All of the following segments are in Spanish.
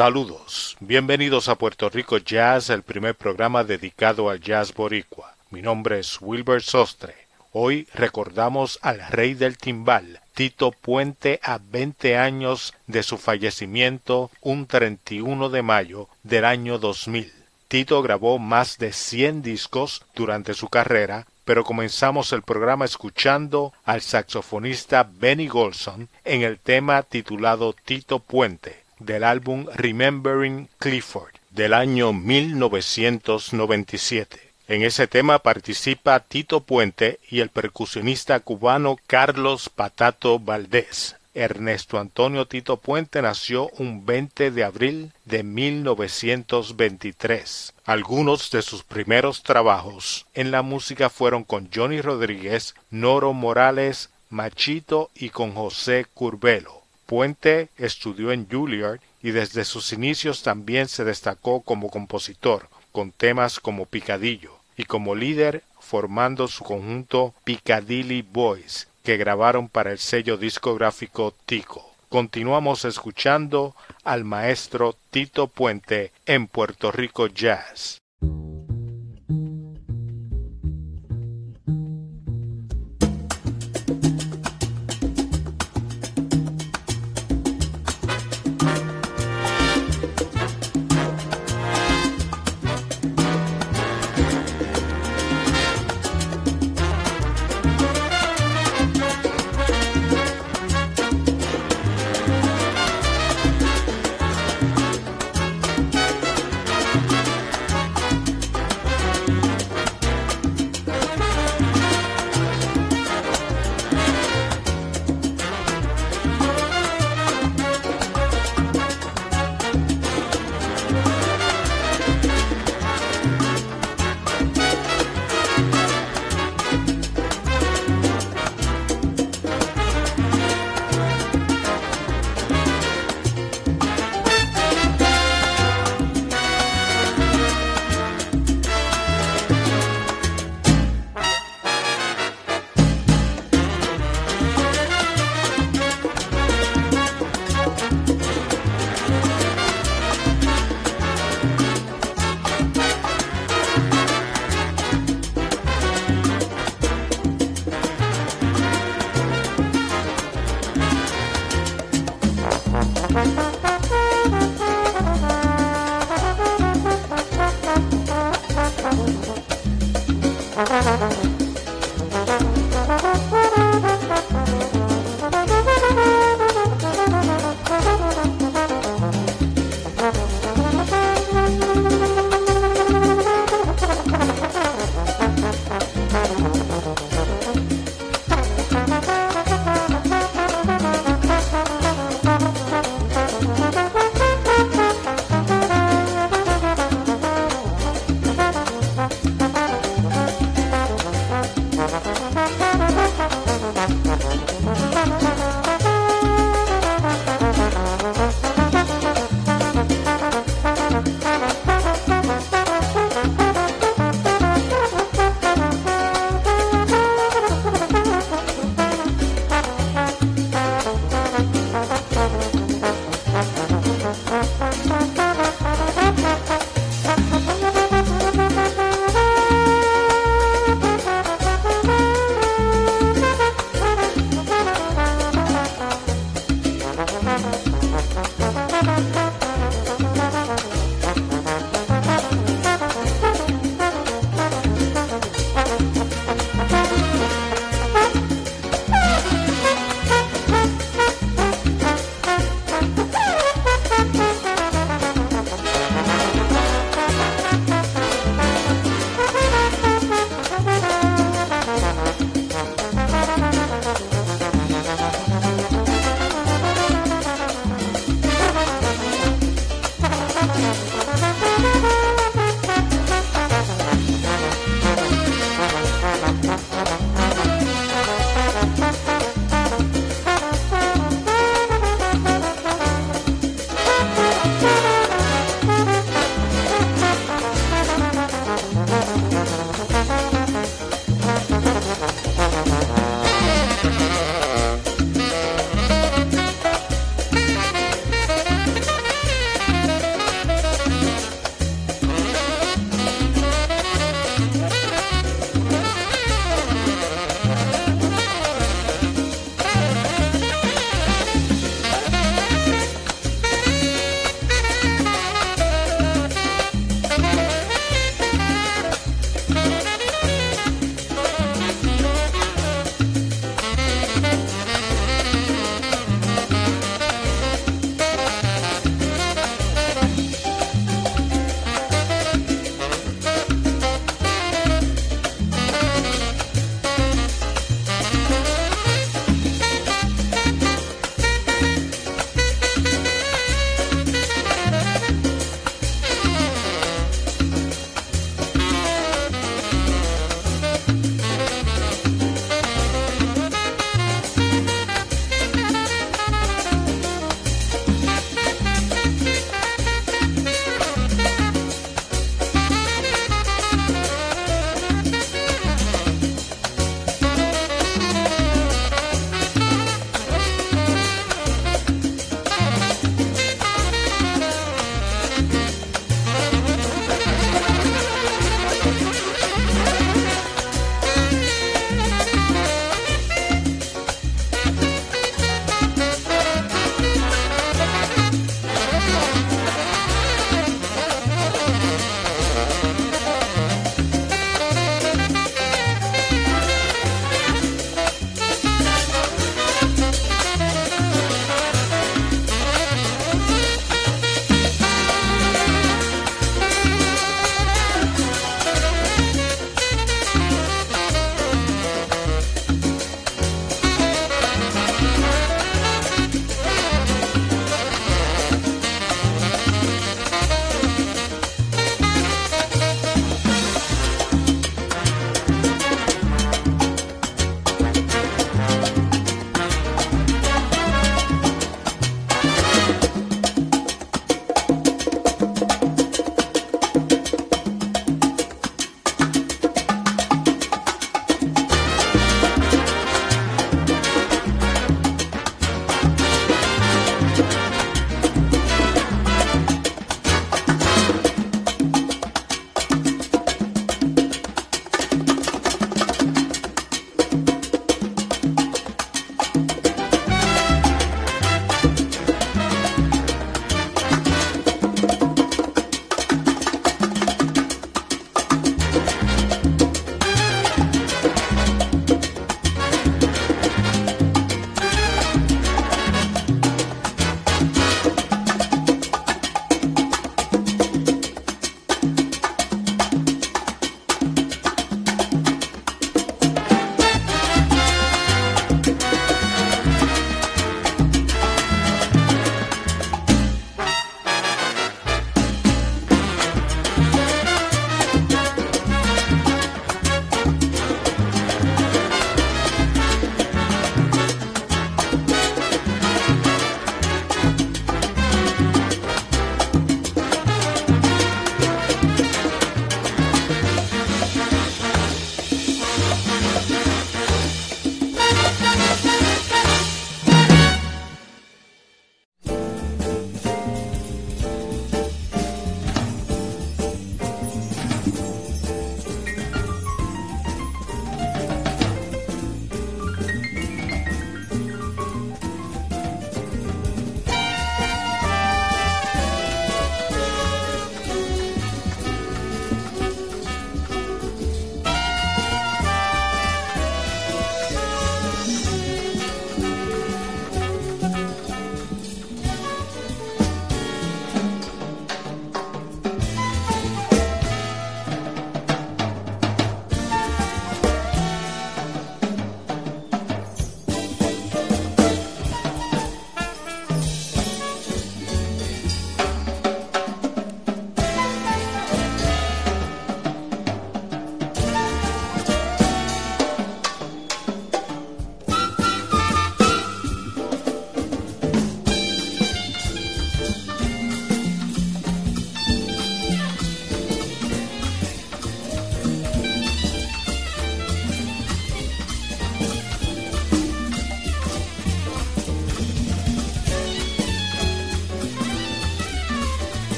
Saludos, bienvenidos a Puerto Rico Jazz, el primer programa dedicado al jazz boricua. Mi nombre es Wilbur Sostre. Hoy recordamos al rey del timbal, Tito Puente, a 20 años de su fallecimiento, un 31 de mayo del año 2000. Tito grabó más de 100 discos durante su carrera, pero comenzamos el programa escuchando al saxofonista Benny Golson en el tema titulado Tito Puente del álbum Remembering Clifford del año 1997. En ese tema participa Tito Puente y el percusionista cubano Carlos Patato Valdés. Ernesto Antonio Tito Puente nació un 20 de abril de 1923. Algunos de sus primeros trabajos en la música fueron con Johnny Rodríguez, Noro Morales, Machito y con José Curbelo. Puente estudió en Juilliard y desde sus inicios también se destacó como compositor, con temas como Picadillo y como líder formando su conjunto Piccadilly Boys, que grabaron para el sello discográfico Tico. Continuamos escuchando al maestro Tito Puente en Puerto Rico Jazz.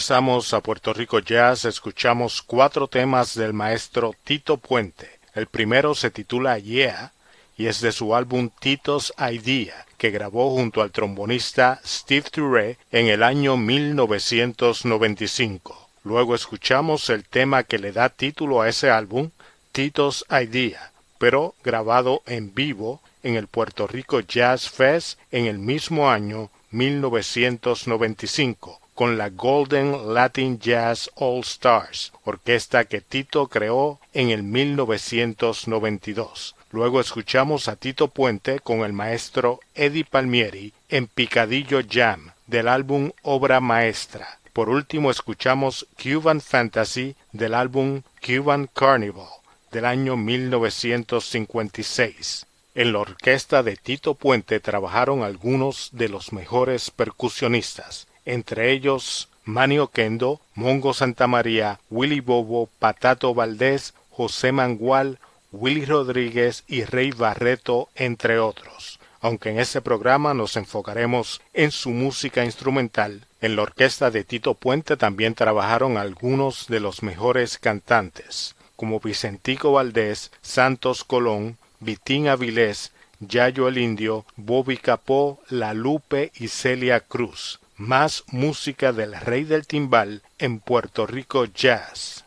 Regresamos a Puerto Rico Jazz, escuchamos cuatro temas del maestro Tito Puente. El primero se titula Yeah y es de su álbum Tito's Idea, que grabó junto al trombonista Steve Touré en el año 1995. Luego escuchamos el tema que le da título a ese álbum, Tito's Idea, pero grabado en vivo en el Puerto Rico Jazz Fest en el mismo año 1995 con la Golden Latin Jazz All Stars, orquesta que Tito creó en el 1992. Luego escuchamos a Tito Puente con el maestro Eddie Palmieri en Picadillo Jam del álbum Obra Maestra. Por último escuchamos Cuban Fantasy del álbum Cuban Carnival del año 1956. En la orquesta de Tito Puente trabajaron algunos de los mejores percusionistas entre ellos Manio Kendo, Mongo Santamaría, Willy Bobo, Patato Valdés, José Mangual, Willy Rodríguez y Rey Barreto, entre otros. Aunque en este programa nos enfocaremos en su música instrumental, en la orquesta de Tito Puente también trabajaron algunos de los mejores cantantes, como Vicentico Valdés, Santos Colón, Vitín Avilés, Yayo el Indio, Bobby Capó, La Lupe y Celia Cruz más música del rey del timbal en Puerto Rico Jazz.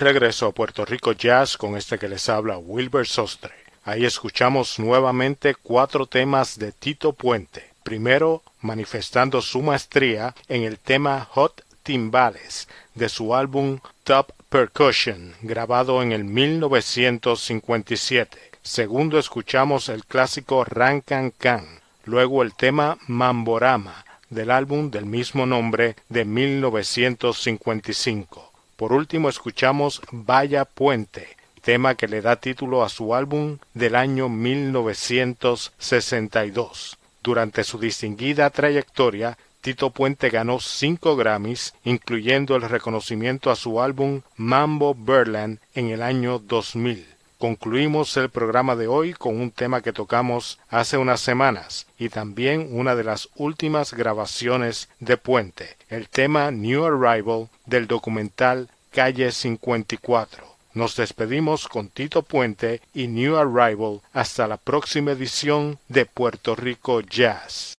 Regreso a Puerto Rico Jazz con este que les habla Wilbur Sostre. Ahí escuchamos nuevamente cuatro temas de Tito Puente. Primero, manifestando su maestría en el tema Hot Timbales de su álbum Top Percussion, grabado en el 1957. Segundo, escuchamos el clásico Rancan Can. Luego el tema Mamborama del álbum del mismo nombre de 1955. Por último, escuchamos Vaya Puente, tema que le da título a su álbum del año 1962. Durante su distinguida trayectoria, Tito Puente ganó cinco Grammys, incluyendo el reconocimiento a su álbum Mambo Berland en el año 2000. Concluimos el programa de hoy con un tema que tocamos hace unas semanas y también una de las últimas grabaciones de Puente, el tema New Arrival del documental Calle 54. Nos despedimos con Tito Puente y New Arrival hasta la próxima edición de Puerto Rico Jazz.